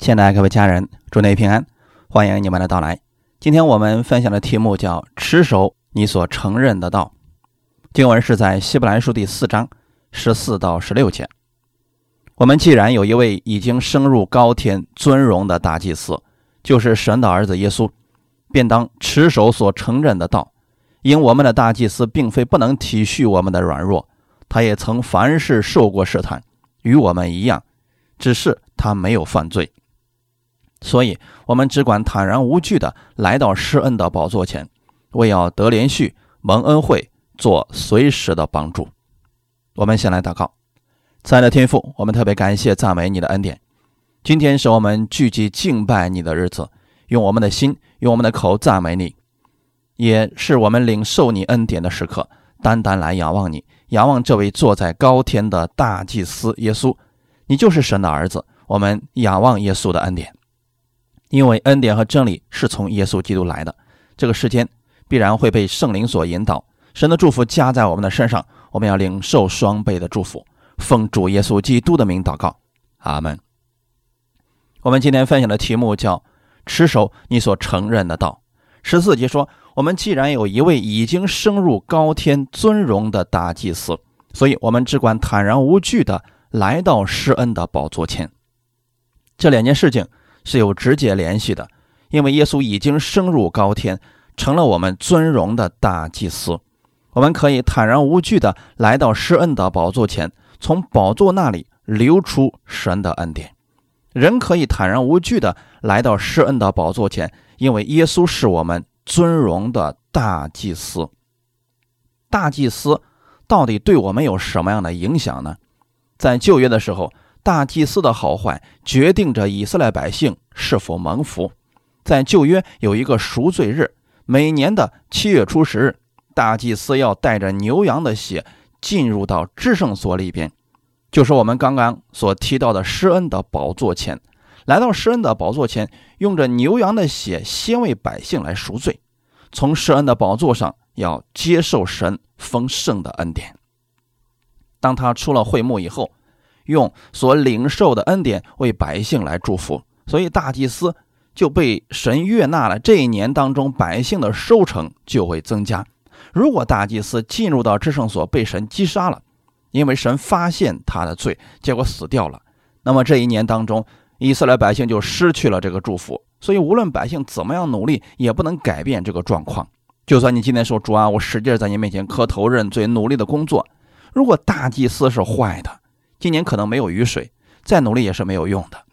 亲爱的各位家人，祝您平安，欢迎你们的到来。今天我们分享的题目叫“持守你所承认的道”。经文是在希伯来书第四章十四到十六节。我们既然有一位已经升入高天尊荣的大祭司，就是神的儿子耶稣，便当持守所承认的道。因我们的大祭司并非不能体恤我们的软弱，他也曾凡事受过试探，与我们一样，只是他没有犯罪。所以，我们只管坦然无惧的来到施恩的宝座前，为要得连续蒙恩惠，做随时的帮助。我们先来祷告，亲爱的天父，我们特别感谢赞美你的恩典。今天是我们聚集敬拜你的日子，用我们的心，用我们的口赞美你，也是我们领受你恩典的时刻。单单来仰望你，仰望这位坐在高天的大祭司耶稣，你就是神的儿子。我们仰望耶稣的恩典。因为恩典和真理是从耶稣基督来的，这个世间必然会被圣灵所引导。神的祝福加在我们的身上，我们要领受双倍的祝福。奉主耶稣基督的名祷告，阿门。我们今天分享的题目叫“持守你所承认的道”。十四节说：“我们既然有一位已经升入高天尊荣的大祭司，所以我们只管坦然无惧的来到施恩的宝座前。”这两件事情。是有直接联系的，因为耶稣已经升入高天，成了我们尊荣的大祭司。我们可以坦然无惧的来到施恩的宝座前，从宝座那里流出神的恩典。人可以坦然无惧的来到施恩的宝座前，因为耶稣是我们尊荣的大祭司。大祭司到底对我们有什么样的影响呢？在旧约的时候。大祭司的好坏决定着以色列百姓是否蒙福。在旧约有一个赎罪日，每年的七月初十日，大祭司要带着牛羊的血进入到至圣所里边，就是我们刚刚所提到的施恩的宝座前。来到施恩的宝座前，用着牛羊的血先为百姓来赎罪，从施恩的宝座上要接受神丰盛的恩典。当他出了会幕以后。用所领受的恩典为百姓来祝福，所以大祭司就被神悦纳了。这一年当中，百姓的收成就会增加。如果大祭司进入到至圣所被神击杀了，因为神发现他的罪，结果死掉了，那么这一年当中，以色列百姓就失去了这个祝福。所以，无论百姓怎么样努力，也不能改变这个状况。就算你今天说主啊，我使劲在你面前磕头认罪，努力的工作，如果大祭司是坏的。今年可能没有雨水，再努力也是没有用的。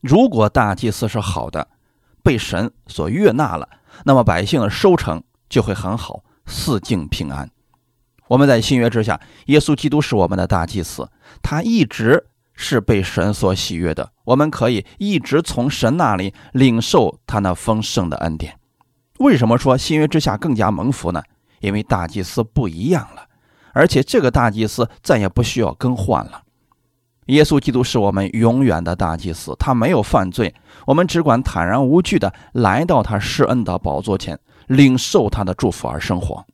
如果大祭司是好的，被神所悦纳了，那么百姓的收成就会很好，四境平安。我们在新约之下，耶稣基督是我们的大祭司，他一直是被神所喜悦的。我们可以一直从神那里领受他那丰盛的恩典。为什么说新约之下更加蒙福呢？因为大祭司不一样了。而且这个大祭司再也不需要更换了。耶稣基督是我们永远的大祭司，他没有犯罪，我们只管坦然无惧的来到他施恩的宝座前，领受他的祝福而生活。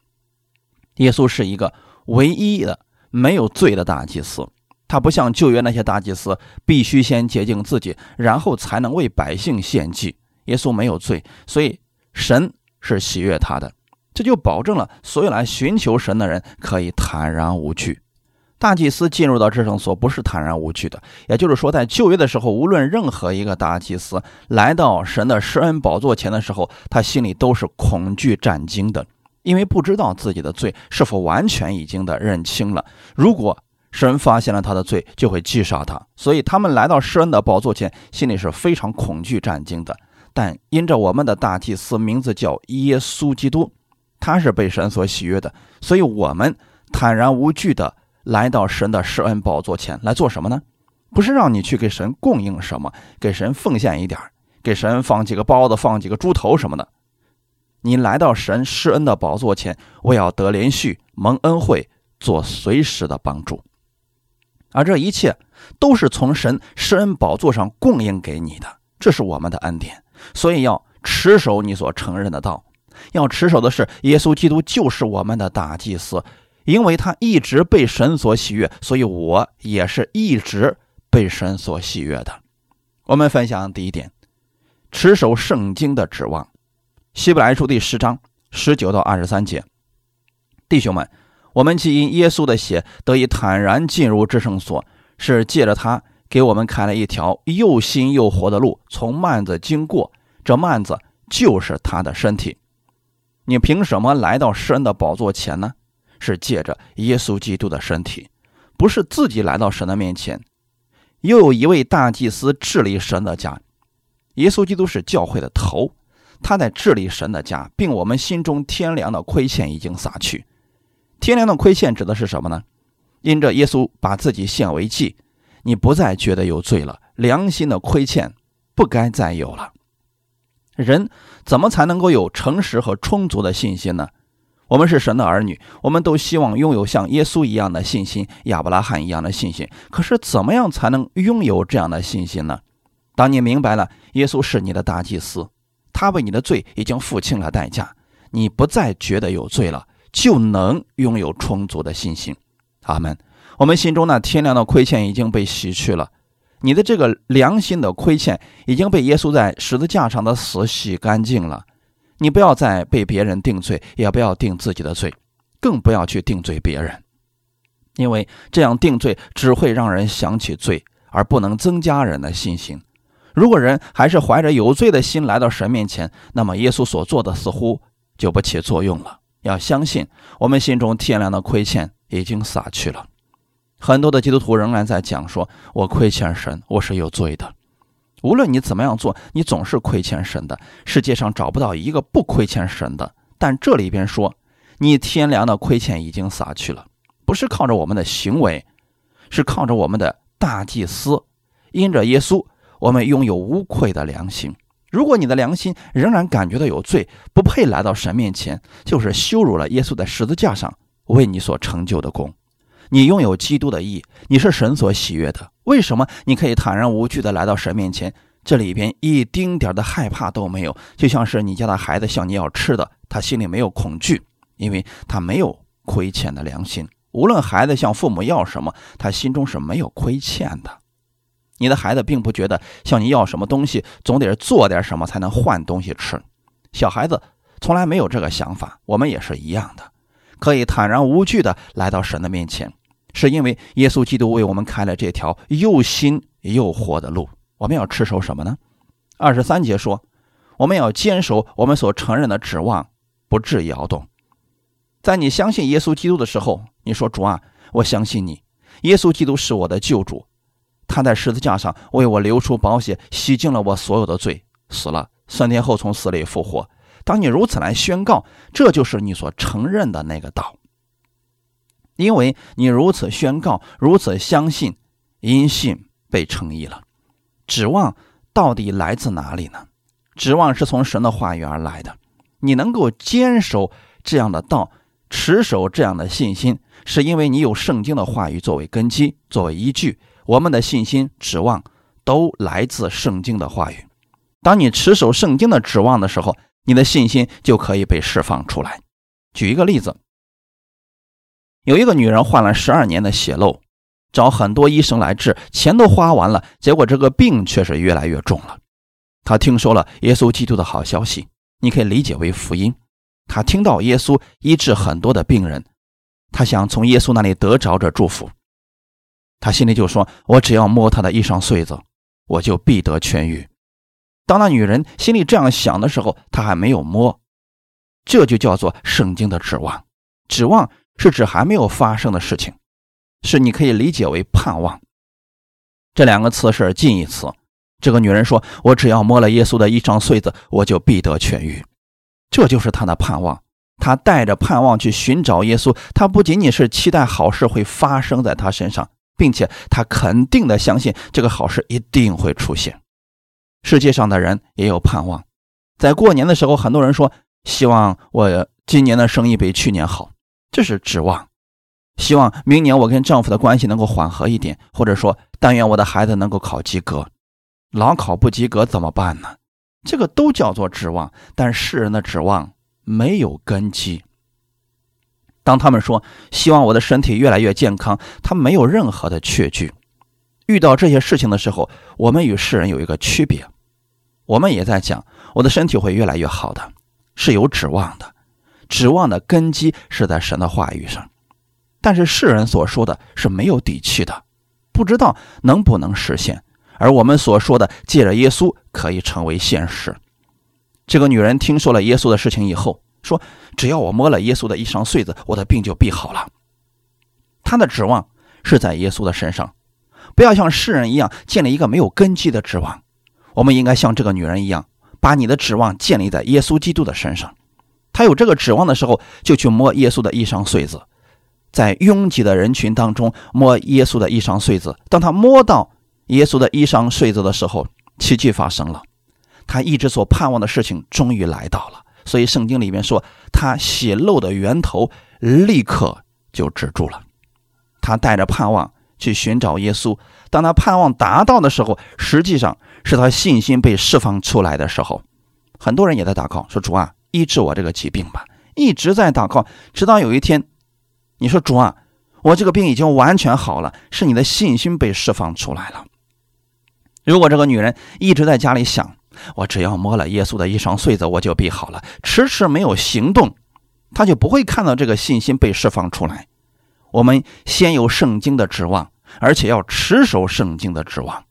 耶稣是一个唯一的没有罪的大祭司，他不像旧约那些大祭司，必须先洁净自己，然后才能为百姓献祭。耶稣没有罪，所以神是喜悦他的。这就保证了所有来寻求神的人可以坦然无惧。大祭司进入到至圣所不是坦然无惧的，也就是说，在旧约的时候，无论任何一个大祭司来到神的施恩宝座前的时候，他心里都是恐惧战惊的，因为不知道自己的罪是否完全已经的认清了。如果神发现了他的罪，就会击杀他。所以他们来到施恩的宝座前，心里是非常恐惧战惊的。但因着我们的大祭司名字叫耶稣基督。他是被神所喜悦的，所以我们坦然无惧的来到神的施恩宝座前来做什么呢？不是让你去给神供应什么，给神奉献一点给神放几个包子，放几个猪头什么的。你来到神施恩的宝座前，我要得连续蒙恩惠，做随时的帮助。而这一切都是从神施恩宝座上供应给你的，这是我们的恩典。所以要持守你所承认的道。要持守的是耶稣基督就是我们的大祭司，因为他一直被神所喜悦，所以我也是一直被神所喜悦的。我们分享第一点：持守圣经的指望。希伯来书第十章十九到二十三节，弟兄们，我们既因耶稣的血得以坦然进入至圣所，是借着他给我们开了一条又新又活的路，从幔子经过。这幔子就是他的身体。你凭什么来到神的宝座前呢？是借着耶稣基督的身体，不是自己来到神的面前。又有一位大祭司治理神的家，耶稣基督是教会的头，他在治理神的家，并我们心中天良的亏欠已经撒去。天良的亏欠指的是什么呢？因着耶稣把自己献为祭，你不再觉得有罪了，良心的亏欠不该再有了。人怎么才能够有诚实和充足的信心呢？我们是神的儿女，我们都希望拥有像耶稣一样的信心，亚伯拉罕一样的信心。可是，怎么样才能拥有这样的信心呢？当你明白了耶稣是你的大祭司，他为你的罪已经付清了代价，你不再觉得有罪了，就能拥有充足的信心。阿门。我们心中那天良的亏欠已经被洗去了。你的这个良心的亏欠已经被耶稣在十字架上的死洗干净了，你不要再被别人定罪，也不要定自己的罪，更不要去定罪别人，因为这样定罪只会让人想起罪，而不能增加人的信心。如果人还是怀着有罪的心来到神面前，那么耶稣所做的似乎就不起作用了。要相信，我们心中天良的亏欠已经洒去了。很多的基督徒仍然在讲说：“我亏欠神，我是有罪的。”无论你怎么样做，你总是亏欠神的。世界上找不到一个不亏欠神的。但这里边说，你天良的亏欠已经撒去了，不是靠着我们的行为，是靠着我们的大祭司，因着耶稣，我们拥有无愧的良心。如果你的良心仍然感觉到有罪，不配来到神面前，就是羞辱了耶稣在十字架上为你所成就的功。你拥有基督的义，你是神所喜悦的。为什么你可以坦然无惧地来到神面前？这里边一丁点的害怕都没有，就像是你家的孩子向你要吃的，他心里没有恐惧，因为他没有亏欠的良心。无论孩子向父母要什么，他心中是没有亏欠的。你的孩子并不觉得向你要什么东西，总得做点什么才能换东西吃。小孩子从来没有这个想法，我们也是一样的，可以坦然无惧地来到神的面前。是因为耶稣基督为我们开了这条又新又活的路。我们要持守什么呢？二十三节说，我们要坚守我们所承认的指望，不致摇动。在你相信耶稣基督的时候，你说主啊，我相信你，耶稣基督是我的救主，他在十字架上为我流出宝血，洗净了我所有的罪，死了三天后从死里复活。当你如此来宣告，这就是你所承认的那个道。因为你如此宣告，如此相信，因信被称义了。指望到底来自哪里呢？指望是从神的话语而来的。你能够坚守这样的道，持守这样的信心，是因为你有圣经的话语作为根基，作为依据。我们的信心、指望都来自圣经的话语。当你持守圣经的指望的时候，你的信心就可以被释放出来。举一个例子。有一个女人患了十二年的血漏，找很多医生来治，钱都花完了，结果这个病却是越来越重了。她听说了耶稣基督的好消息，你可以理解为福音。她听到耶稣医治很多的病人，她想从耶稣那里得着这祝福。她心里就说：“我只要摸他的衣裳穗子，我就必得痊愈。”当那女人心里这样想的时候，她还没有摸，这就叫做圣经的指望，指望。是指还没有发生的事情，是你可以理解为盼望。这两个词是近义词。这个女人说：“我只要摸了耶稣的衣裳穗子，我就必得痊愈。”这就是她的盼望。她带着盼望去寻找耶稣。她不仅仅是期待好事会发生在她身上，并且她肯定的相信这个好事一定会出现。世界上的人也有盼望。在过年的时候，很多人说：“希望我今年的生意比去年好。”这是指望，希望明年我跟丈夫的关系能够缓和一点，或者说，但愿我的孩子能够考及格。老考不及格怎么办呢？这个都叫做指望，但世人的指望没有根基。当他们说希望我的身体越来越健康，他没有任何的确据。遇到这些事情的时候，我们与世人有一个区别，我们也在讲我的身体会越来越好的，是有指望的，指望的根基是在神的话语上。但是世人所说的是没有底气的，不知道能不能实现。而我们所说的借着耶稣可以成为现实。这个女人听说了耶稣的事情以后，说：“只要我摸了耶稣的一双穗子，我的病就必好了。”她的指望是在耶稣的身上，不要像世人一样建立一个没有根基的指望。我们应该像这个女人一样，把你的指望建立在耶稣基督的身上。她有这个指望的时候，就去摸耶稣的衣裳穗子。在拥挤的人群当中摸耶稣的衣裳穗子，当他摸到耶稣的衣裳穗子的时候，奇迹发生了，他一直所盼望的事情终于来到了。所以圣经里面说，他血漏的源头立刻就止住了。他带着盼望去寻找耶稣，当他盼望达到的时候，实际上是他信心被释放出来的时候。很多人也在祷告说：“主啊，医治我这个疾病吧！”一直在祷告，直到有一天。你说主啊，我这个病已经完全好了，是你的信心被释放出来了。如果这个女人一直在家里想，我只要摸了耶稣的衣裳穗子，我就必好了，迟迟没有行动，她就不会看到这个信心被释放出来。我们先有圣经的指望，而且要持守圣经的指望。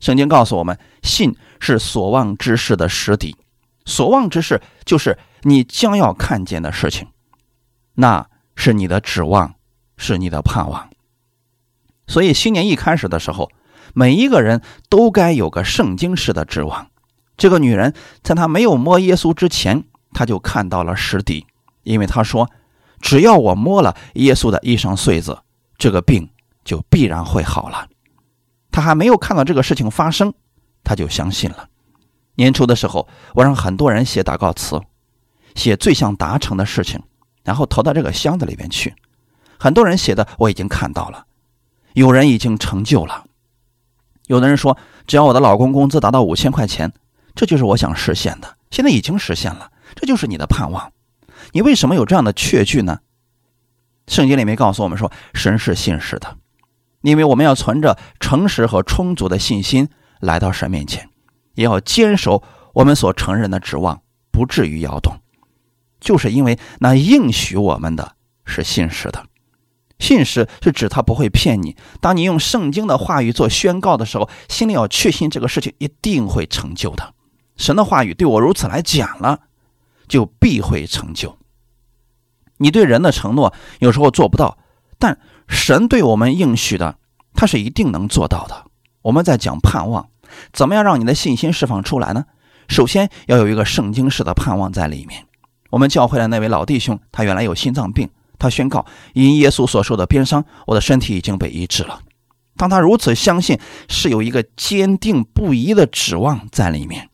圣经告诉我们，信是所望之事的实底，所望之事就是你将要看见的事情。那。是你的指望，是你的盼望。所以新年一开始的时候，每一个人都该有个圣经式的指望。这个女人在她没有摸耶稣之前，她就看到了实底，因为她说：“只要我摸了耶稣的衣裳穗子，这个病就必然会好了。”他还没有看到这个事情发生，他就相信了。年初的时候，我让很多人写祷告词，写最想达成的事情。然后投到这个箱子里边去，很多人写的我已经看到了，有人已经成就了，有的人说只要我的老公工资达到五千块钱，这就是我想实现的，现在已经实现了，这就是你的盼望。你为什么有这样的确据呢？圣经里面告诉我们说，神是信实的，因为我们要存着诚实和充足的信心来到神面前，也要坚守我们所承认的指望，不至于摇动。就是因为那应许我们的是信实的，信实是指他不会骗你。当你用圣经的话语做宣告的时候，心里要确信这个事情一定会成就的。神的话语对我如此来讲了，就必会成就。你对人的承诺有时候做不到，但神对我们应许的，他是一定能做到的。我们在讲盼望，怎么样让你的信心释放出来呢？首先要有一个圣经式的盼望在里面。我们教会的那位老弟兄，他原来有心脏病，他宣告因耶稣所受的鞭伤，我的身体已经被医治了。当他如此相信，是有一个坚定不移的指望在里面。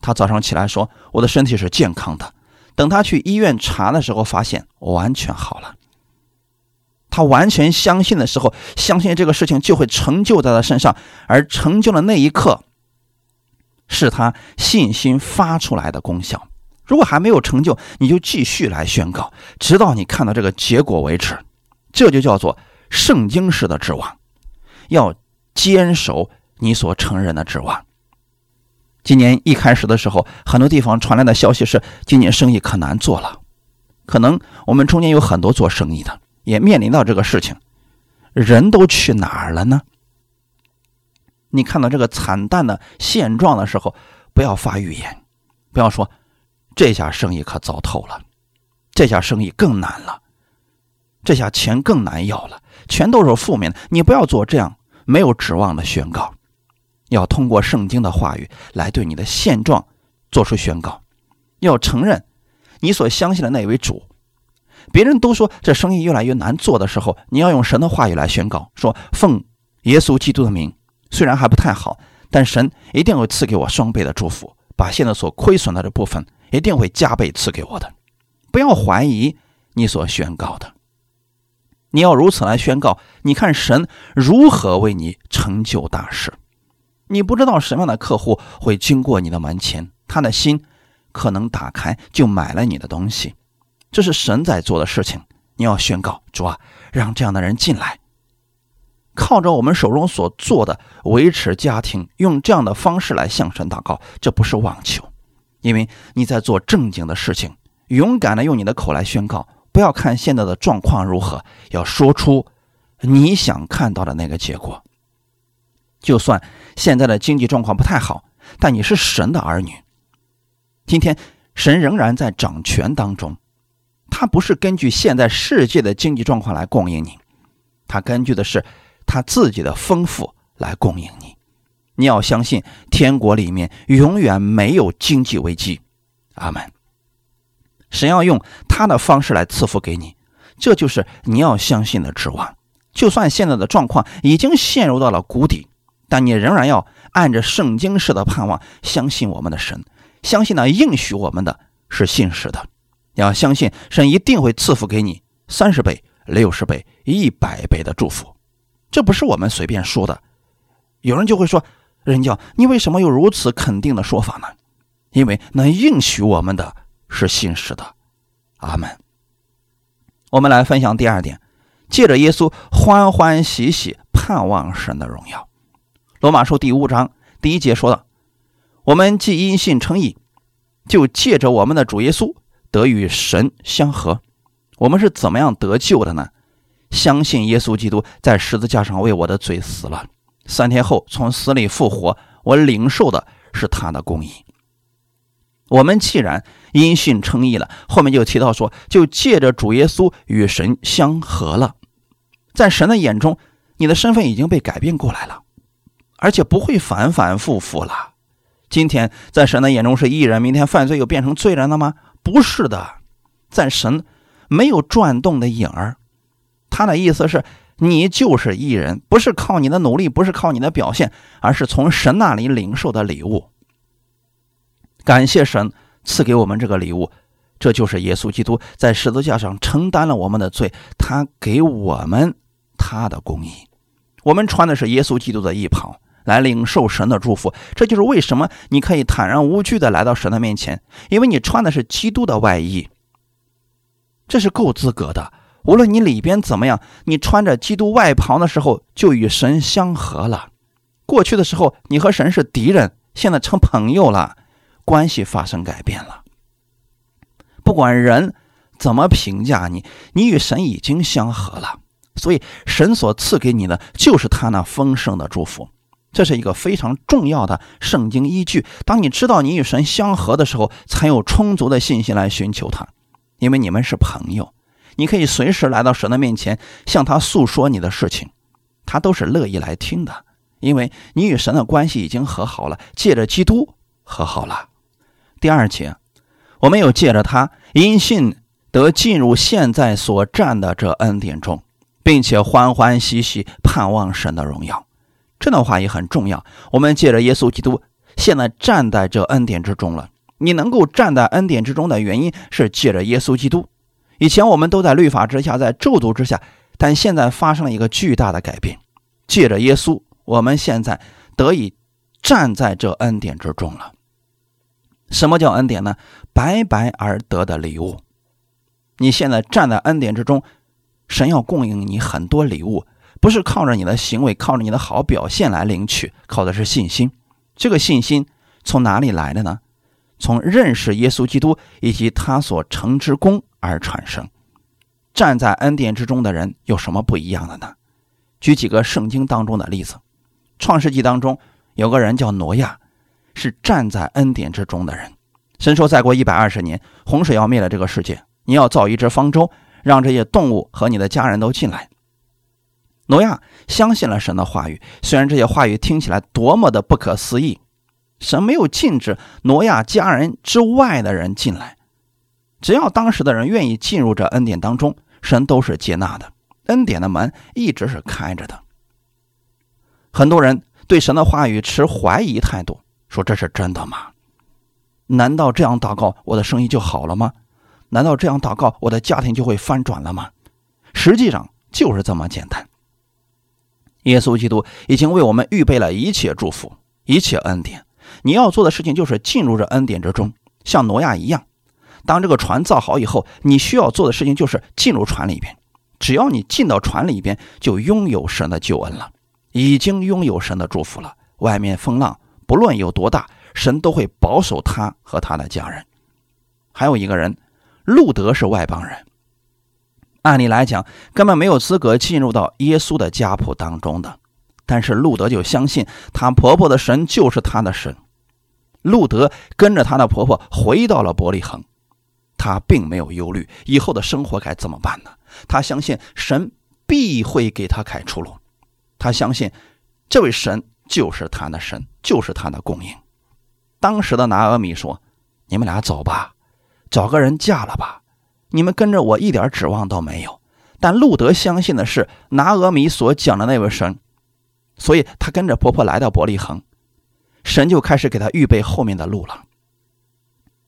他早上起来说：“我的身体是健康的。”等他去医院查的时候，发现完全好了。他完全相信的时候，相信这个事情就会成就在他身上，而成就的那一刻，是他信心发出来的功效。如果还没有成就，你就继续来宣告，直到你看到这个结果为止。这就叫做圣经式的指望，要坚守你所承认的指望。今年一开始的时候，很多地方传来的消息是，今年生意可难做了。可能我们中间有很多做生意的，也面临到这个事情，人都去哪儿了呢？你看到这个惨淡的现状的时候，不要发预言，不要说。这下生意可糟透了，这下生意更难了，这下钱更难要了，全都是负面的。你不要做这样没有指望的宣告，要通过圣经的话语来对你的现状做出宣告，要承认你所相信的那位主。别人都说这生意越来越难做的时候，你要用神的话语来宣告，说奉耶稣基督的名，虽然还不太好，但神一定会赐给我双倍的祝福，把现在所亏损的这部分。一定会加倍赐给我的，不要怀疑你所宣告的。你要如此来宣告，你看神如何为你成就大事。你不知道什么样的客户会经过你的门前，他的心可能打开就买了你的东西，这是神在做的事情。你要宣告主啊，让这样的人进来。靠着我们手中所做的维持家庭，用这样的方式来向神祷告，这不是妄求，因为你在做正经的事情，勇敢的用你的口来宣告，不要看现在的状况如何，要说出你想看到的那个结果。就算现在的经济状况不太好，但你是神的儿女，今天神仍然在掌权当中，他不是根据现在世界的经济状况来供应你，他根据的是。他自己的丰富来供应你，你要相信天国里面永远没有经济危机，阿门。神要用他的方式来赐福给你，这就是你要相信的指望。就算现在的状况已经陷入到了谷底，但你仍然要按着圣经式的盼望，相信我们的神，相信那应许我们的是信实的，你要相信神一定会赐福给你三十倍、六十倍、一百倍的祝福。这不是我们随便说的，有人就会说：“人教，你为什么有如此肯定的说法呢？”因为能应许我们的是信实的，阿门。我们来分享第二点，借着耶稣欢欢喜喜盼望神的荣耀。罗马书第五章第一节说的：“我们既因信称义，就借着我们的主耶稣得与神相合。”我们是怎么样得救的呢？相信耶稣基督在十字架上为我的罪死了，三天后从死里复活，我领受的是他的公义。我们既然因信称义了，后面就提到说，就借着主耶稣与神相合了。在神的眼中，你的身份已经被改变过来了，而且不会反反复复了。今天在神的眼中是义人，明天犯罪又变成罪人了吗？不是的，在神没有转动的影儿。他的意思是，你就是艺人，不是靠你的努力，不是靠你的表现，而是从神那里领受的礼物。感谢神赐给我们这个礼物，这就是耶稣基督在十字架上承担了我们的罪，他给我们他的公义。我们穿的是耶稣基督的衣袍，来领受神的祝福。这就是为什么你可以坦然无惧的来到神的面前，因为你穿的是基督的外衣，这是够资格的。无论你里边怎么样，你穿着基督外袍的时候，就与神相合了。过去的时候，你和神是敌人，现在成朋友了，关系发生改变了。不管人怎么评价你，你与神已经相合了。所以，神所赐给你的就是他那丰盛的祝福。这是一个非常重要的圣经依据。当你知道你与神相合的时候，才有充足的信心来寻求他，因为你们是朋友。你可以随时来到神的面前，向他诉说你的事情，他都是乐意来听的，因为你与神的关系已经和好了，借着基督和好了。第二节，我们又借着他因信得进入现在所站的这恩典中，并且欢欢喜喜盼望神的荣耀。这段话也很重要。我们借着耶稣基督，现在站在这恩典之中了。你能够站在恩典之中的原因是借着耶稣基督。以前我们都在律法之下，在咒诅之下，但现在发生了一个巨大的改变。借着耶稣，我们现在得以站在这恩典之中了。什么叫恩典呢？白白而得的礼物。你现在站在恩典之中，神要供应你很多礼物，不是靠着你的行为，靠着你的好表现来领取，靠的是信心。这个信心从哪里来的呢？从认识耶稣基督以及他所成之功。而产生，站在恩典之中的人有什么不一样的呢？举几个圣经当中的例子，《创世纪》当中有个人叫挪亚，是站在恩典之中的人。神说：“再过一百二十年，洪水要灭了这个世界，你要造一只方舟，让这些动物和你的家人都进来。”挪亚相信了神的话语，虽然这些话语听起来多么的不可思议，神没有禁止挪亚家人之外的人进来。只要当时的人愿意进入这恩典当中，神都是接纳的，恩典的门一直是开着的。很多人对神的话语持怀疑态度，说这是真的吗？难道这样祷告我的生意就好了吗？难道这样祷告我的家庭就会翻转了吗？实际上就是这么简单。耶稣基督已经为我们预备了一切祝福，一切恩典。你要做的事情就是进入这恩典之中，像挪亚一样。当这个船造好以后，你需要做的事情就是进入船里边，只要你进到船里边，就拥有神的救恩了，已经拥有神的祝福了。外面风浪不论有多大，神都会保守他和他的家人。还有一个人，路德是外邦人，按理来讲根本没有资格进入到耶稣的家谱当中的，但是路德就相信她婆婆的神就是他的神。路德跟着她的婆婆回到了伯利恒，她并没有忧虑以后的生活该怎么办呢？她相信神必会给她开出路，她相信这位神就是她的神，就是她的供应。当时的拿俄米说：“你们俩走吧，找个人嫁了吧，你们跟着我一点指望都没有。”但路德相信的是拿俄米所讲的那位神，所以他跟着婆婆来到伯利恒。神就开始给他预备后面的路了。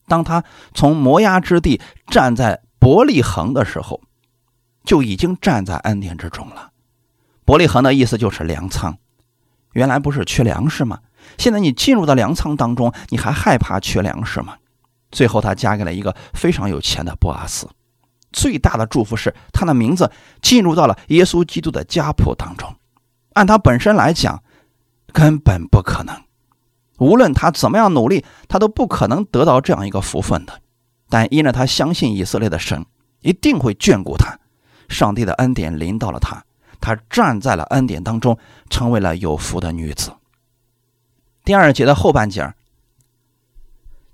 当他从摩崖之地站在伯利恒的时候，就已经站在恩典之中了。伯利恒的意思就是粮仓，原来不是缺粮食吗？现在你进入到粮仓当中，你还害怕缺粮食吗？最后他嫁给了一个非常有钱的波阿斯。最大的祝福是他的名字进入到了耶稣基督的家谱当中。按他本身来讲，根本不可能。无论他怎么样努力，他都不可能得到这样一个福分的。但因着他相信以色列的神一定会眷顾他，上帝的恩典临到了他，他站在了恩典当中，成为了有福的女子。第二节的后半节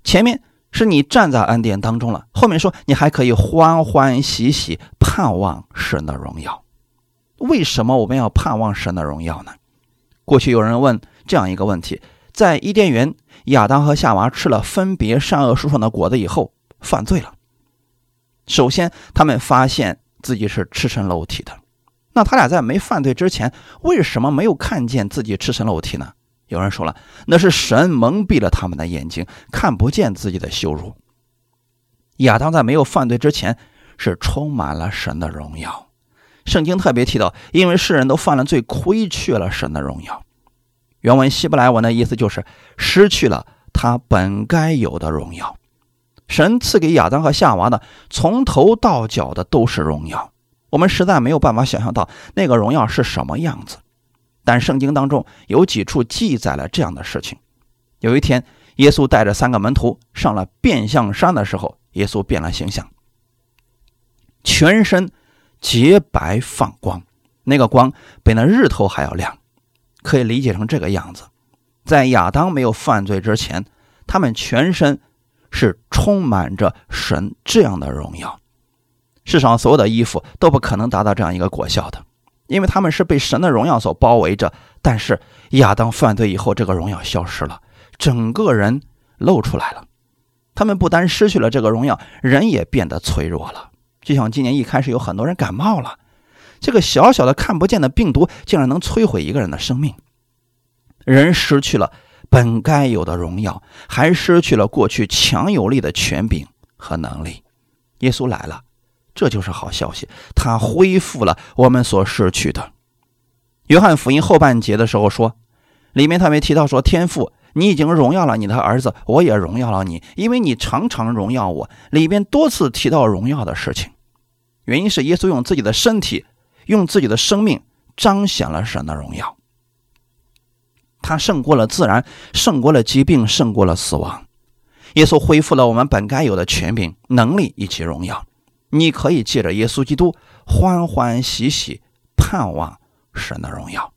前面是你站在恩典当中了，后面说你还可以欢欢喜喜盼望神的荣耀。为什么我们要盼望神的荣耀呢？过去有人问这样一个问题。在伊甸园，亚当和夏娃吃了分别善恶树上的果子以后，犯罪了。首先，他们发现自己是赤身裸体的。那他俩在没犯罪之前，为什么没有看见自己赤身裸体呢？有人说了，那是神蒙蔽了他们的眼睛，看不见自己的羞辱。亚当在没有犯罪之前，是充满了神的荣耀。圣经特别提到，因为世人都犯了罪，亏去了神的荣耀。原文希伯来文的意思就是失去了他本该有的荣耀。神赐给亚当和夏娃的，从头到脚的都是荣耀。我们实在没有办法想象到那个荣耀是什么样子。但圣经当中有几处记载了这样的事情。有一天，耶稣带着三个门徒上了变相山的时候，耶稣变了形象，全身洁白放光，那个光比那日头还要亮。可以理解成这个样子，在亚当没有犯罪之前，他们全身是充满着神这样的荣耀。世上所有的衣服都不可能达到这样一个果效的，因为他们是被神的荣耀所包围着。但是亚当犯罪以后，这个荣耀消失了，整个人露出来了。他们不单失去了这个荣耀，人也变得脆弱了。就像今年一开始有很多人感冒了。这个小小的看不见的病毒，竟然能摧毁一个人的生命。人失去了本该有的荣耀，还失去了过去强有力的权柄和能力。耶稣来了，这就是好消息，他恢复了我们所失去的。约翰福音后半节的时候说，里面他没提到说：“天父，你已经荣耀了你的儿子，我也荣耀了你，因为你常常荣耀我。”里边多次提到荣耀的事情，原因是耶稣用自己的身体。用自己的生命彰显了神的荣耀，他胜过了自然，胜过了疾病，胜过了死亡。耶稣恢复了我们本该有的权柄、能力以及荣耀。你可以借着耶稣基督欢欢喜喜盼望神的荣耀。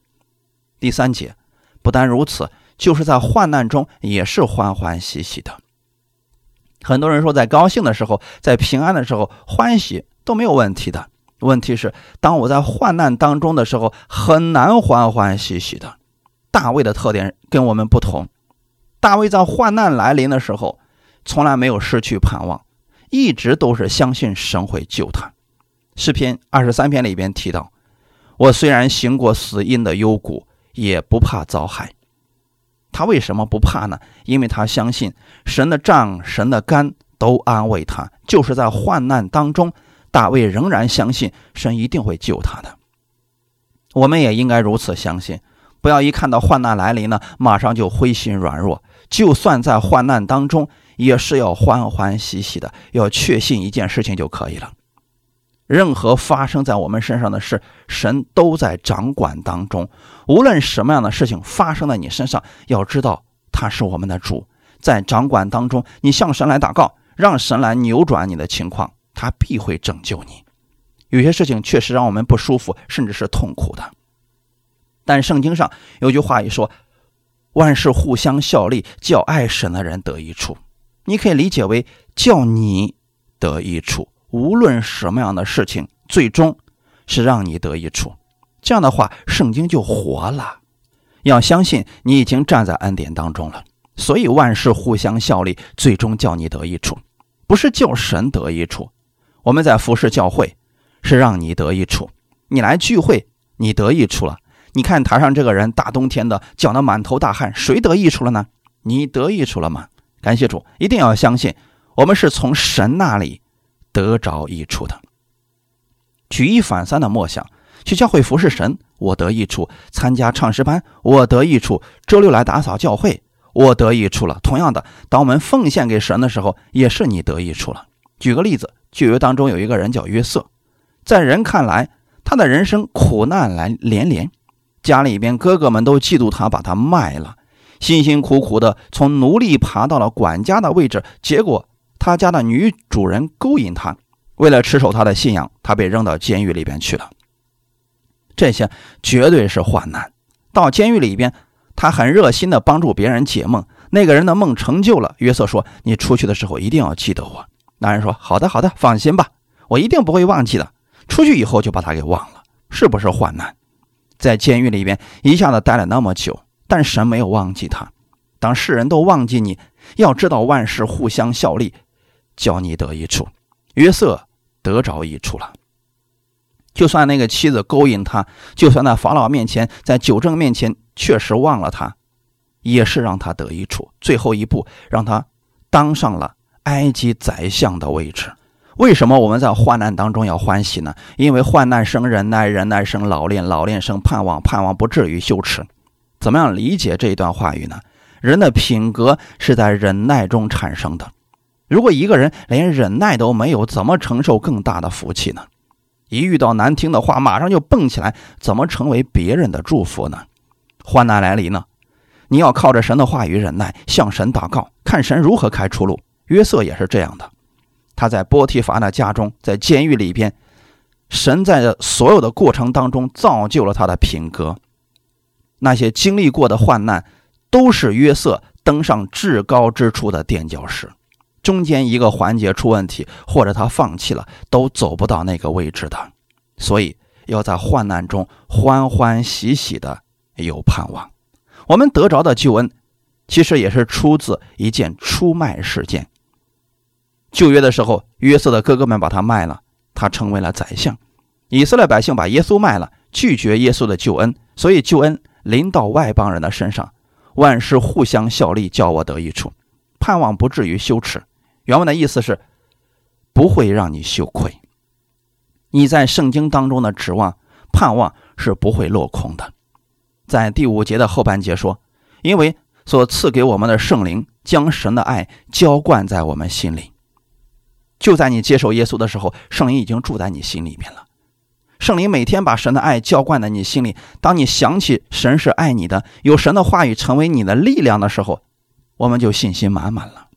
第三节，不单如此，就是在患难中也是欢欢喜喜的。很多人说，在高兴的时候，在平安的时候，欢喜都没有问题的。问题是，当我在患难当中的时候，很难欢欢喜喜的。大卫的特点跟我们不同，大卫在患难来临的时候，从来没有失去盼望，一直都是相信神会救他。诗篇二十三篇里边提到：“我虽然行过死荫的幽谷，也不怕遭害。”他为什么不怕呢？因为他相信神的杖、神的肝都安慰他，就是在患难当中。大卫仍然相信神一定会救他的，我们也应该如此相信。不要一看到患难来临呢，马上就灰心软弱。就算在患难当中，也是要欢欢喜喜的，要确信一件事情就可以了：任何发生在我们身上的事，神都在掌管当中。无论什么样的事情发生在你身上，要知道他是我们的主，在掌管当中。你向神来祷告，让神来扭转你的情况，他必会拯救你。有些事情确实让我们不舒服，甚至是痛苦的。但圣经上有句话也说：“万事互相效力，叫爱神的人得益处。”你可以理解为叫你得益处。无论什么样的事情，最终是让你得益处。这样的话，圣经就活了。要相信你已经站在恩典当中了，所以万事互相效力，最终叫你得益处，不是叫神得益处。我们在服侍教会，是让你得益处。你来聚会，你得益处了。你看台上这个人，大冬天的讲的满头大汗，谁得益处了呢？你得益处了吗？感谢主，一定要相信，我们是从神那里。得着益处的，举一反三的默想，去教会服侍神，我得益处；参加唱诗班，我得益处；周六来打扫教会，我得益处了。同样的，当我们奉献给神的时候，也是你得益处了。举个例子，旧约当中有一个人叫约瑟，在人看来，他的人生苦难来连连，家里边哥哥们都嫉妒他，把他卖了，辛辛苦苦的从奴隶爬到了管家的位置，结果。他家的女主人勾引他，为了持守他的信仰，他被扔到监狱里边去了。这些绝对是患难。到监狱里边，他很热心的帮助别人解梦，那个人的梦成就了。约瑟说：“你出去的时候一定要记得我。”男人说：“好的，好的，放心吧，我一定不会忘记的。”出去以后就把他给忘了，是不是患难？在监狱里边一下子待了那么久，但神没有忘记他。当世人都忘记你，要知道万事互相效力。叫你得益处，约瑟得着益处了。就算那个妻子勾引他，就算在法老面前，在九正面前确实忘了他，也是让他得益处。最后一步，让他当上了埃及宰相的位置。为什么我们在患难当中要欢喜呢？因为患难生忍耐，忍耐生老练，老练生盼望，盼望不至于羞耻。怎么样理解这一段话语呢？人的品格是在忍耐中产生的。如果一个人连忍耐都没有，怎么承受更大的福气呢？一遇到难听的话，马上就蹦起来，怎么成为别人的祝福呢？患难来临呢，你要靠着神的话语忍耐，向神祷告，看神如何开出路。约瑟也是这样的，他在波提乏的家中，在监狱里边，神在所有的过程当中造就了他的品格。那些经历过的患难，都是约瑟登上至高之处的垫脚石。中间一个环节出问题，或者他放弃了，都走不到那个位置的。所以要在患难中欢欢喜喜的有盼望。我们得着的救恩，其实也是出自一件出卖事件。旧约的时候，约瑟的哥哥们把他卖了，他成为了宰相。以色列百姓把耶稣卖了，拒绝耶稣的救恩，所以救恩临到外邦人的身上。万事互相效力，叫我得益处，盼望不至于羞耻。原文的意思是，不会让你羞愧。你在圣经当中的指望、盼望是不会落空的。在第五节的后半节说：“因为所赐给我们的圣灵，将神的爱浇灌在我们心里。”就在你接受耶稣的时候，圣灵已经住在你心里面了。圣灵每天把神的爱浇灌在你心里。当你想起神是爱你的，有神的话语成为你的力量的时候，我们就信心满满了。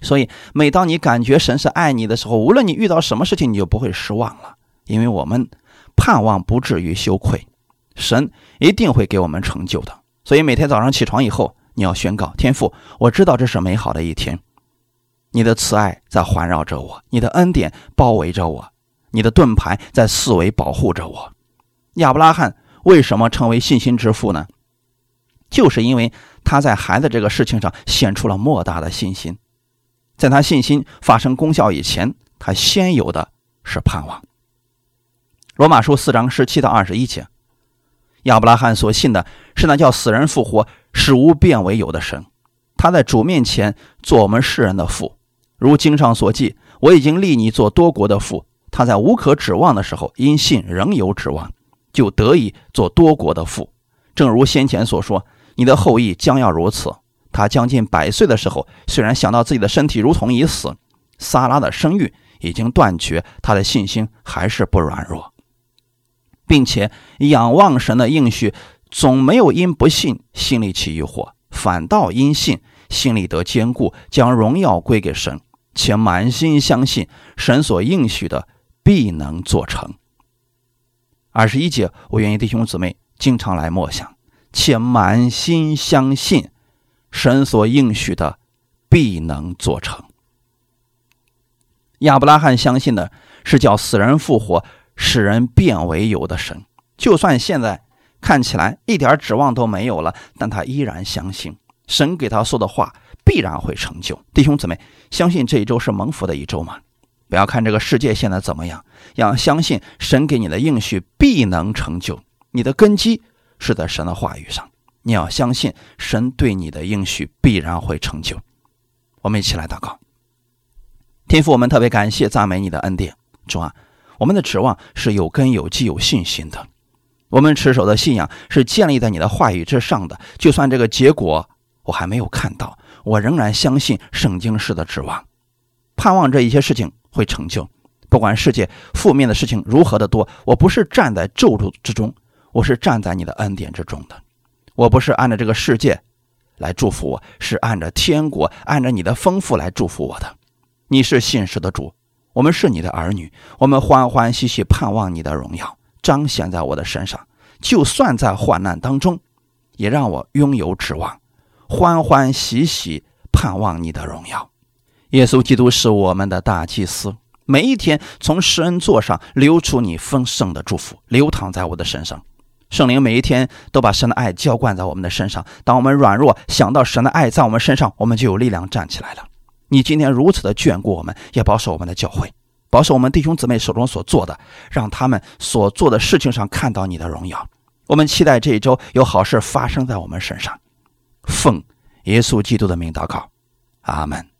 所以，每当你感觉神是爱你的时候，无论你遇到什么事情，你就不会失望了，因为我们盼望不至于羞愧，神一定会给我们成就的。所以，每天早上起床以后，你要宣告：天父，我知道这是美好的一天，你的慈爱在环绕着我，你的恩典包围着我，你的盾牌在四围保护着我。亚伯拉罕为什么成为信心之父呢？就是因为他在孩子这个事情上显出了莫大的信心。在他信心发生功效以前，他先有的是盼望。罗马书四章十七到二十一节，亚伯拉罕所信的是那叫死人复活、使无变为有的神。他在主面前做我们世人的父，如经上所记：“我已经立你做多国的父。”他在无可指望的时候，因信仍有指望，就得以做多国的父。正如先前所说：“你的后裔将要如此。”他将近百岁的时候，虽然想到自己的身体如同已死，撒拉的生育已经断绝，他的信心还是不软弱，并且仰望神的应许，总没有因不信心里起疑惑，反倒因信心里得坚固，将荣耀归给神，且满心相信神所应许的必能做成。二十一节，我愿意弟兄姊妹经常来默想，且满心相信神所应许的必能做成。亚伯拉罕相信的是叫死人复活、使人变为有的神。就算现在看起来一点指望都没有了，但他依然相信神给他说的话必然会成就。弟兄姊妹，相信这一周是蒙福的一周吗？不要看这个世界现在怎么样，要相信神给你的应许必能成就。你的根基是在神的话语上，你要相信神对你的应许必然会成就。我们一起来祷告。天父，我们特别感谢、赞美你的恩典，主啊，我们的指望是有根有基、有信心的。我们持守的信仰是建立在你的话语之上的。就算这个结果我还没有看到，我仍然相信圣经式的指望，盼望这一些事情会成就。不管世界负面的事情如何的多，我不是站在咒诅之中，我是站在你的恩典之中的。我不是按照这个世界来祝福我，是按照天国、按照你的丰富来祝福我的。你是信实的主，我们是你的儿女，我们欢欢喜喜盼望你的荣耀彰显在我的身上。就算在患难当中，也让我拥有指望，欢欢喜喜盼望你的荣耀。耶稣基督是我们的大祭司，每一天从施恩座上流出你丰盛的祝福，流淌在我的身上。圣灵每一天都把神的爱浇灌在我们的身上。当我们软弱，想到神的爱在我们身上，我们就有力量站起来了。你今天如此的眷顾我们，也保守我们的教会，保守我们弟兄姊妹手中所做的，让他们所做的事情上看到你的荣耀。我们期待这一周有好事发生在我们身上。奉耶稣基督的名祷告，阿门。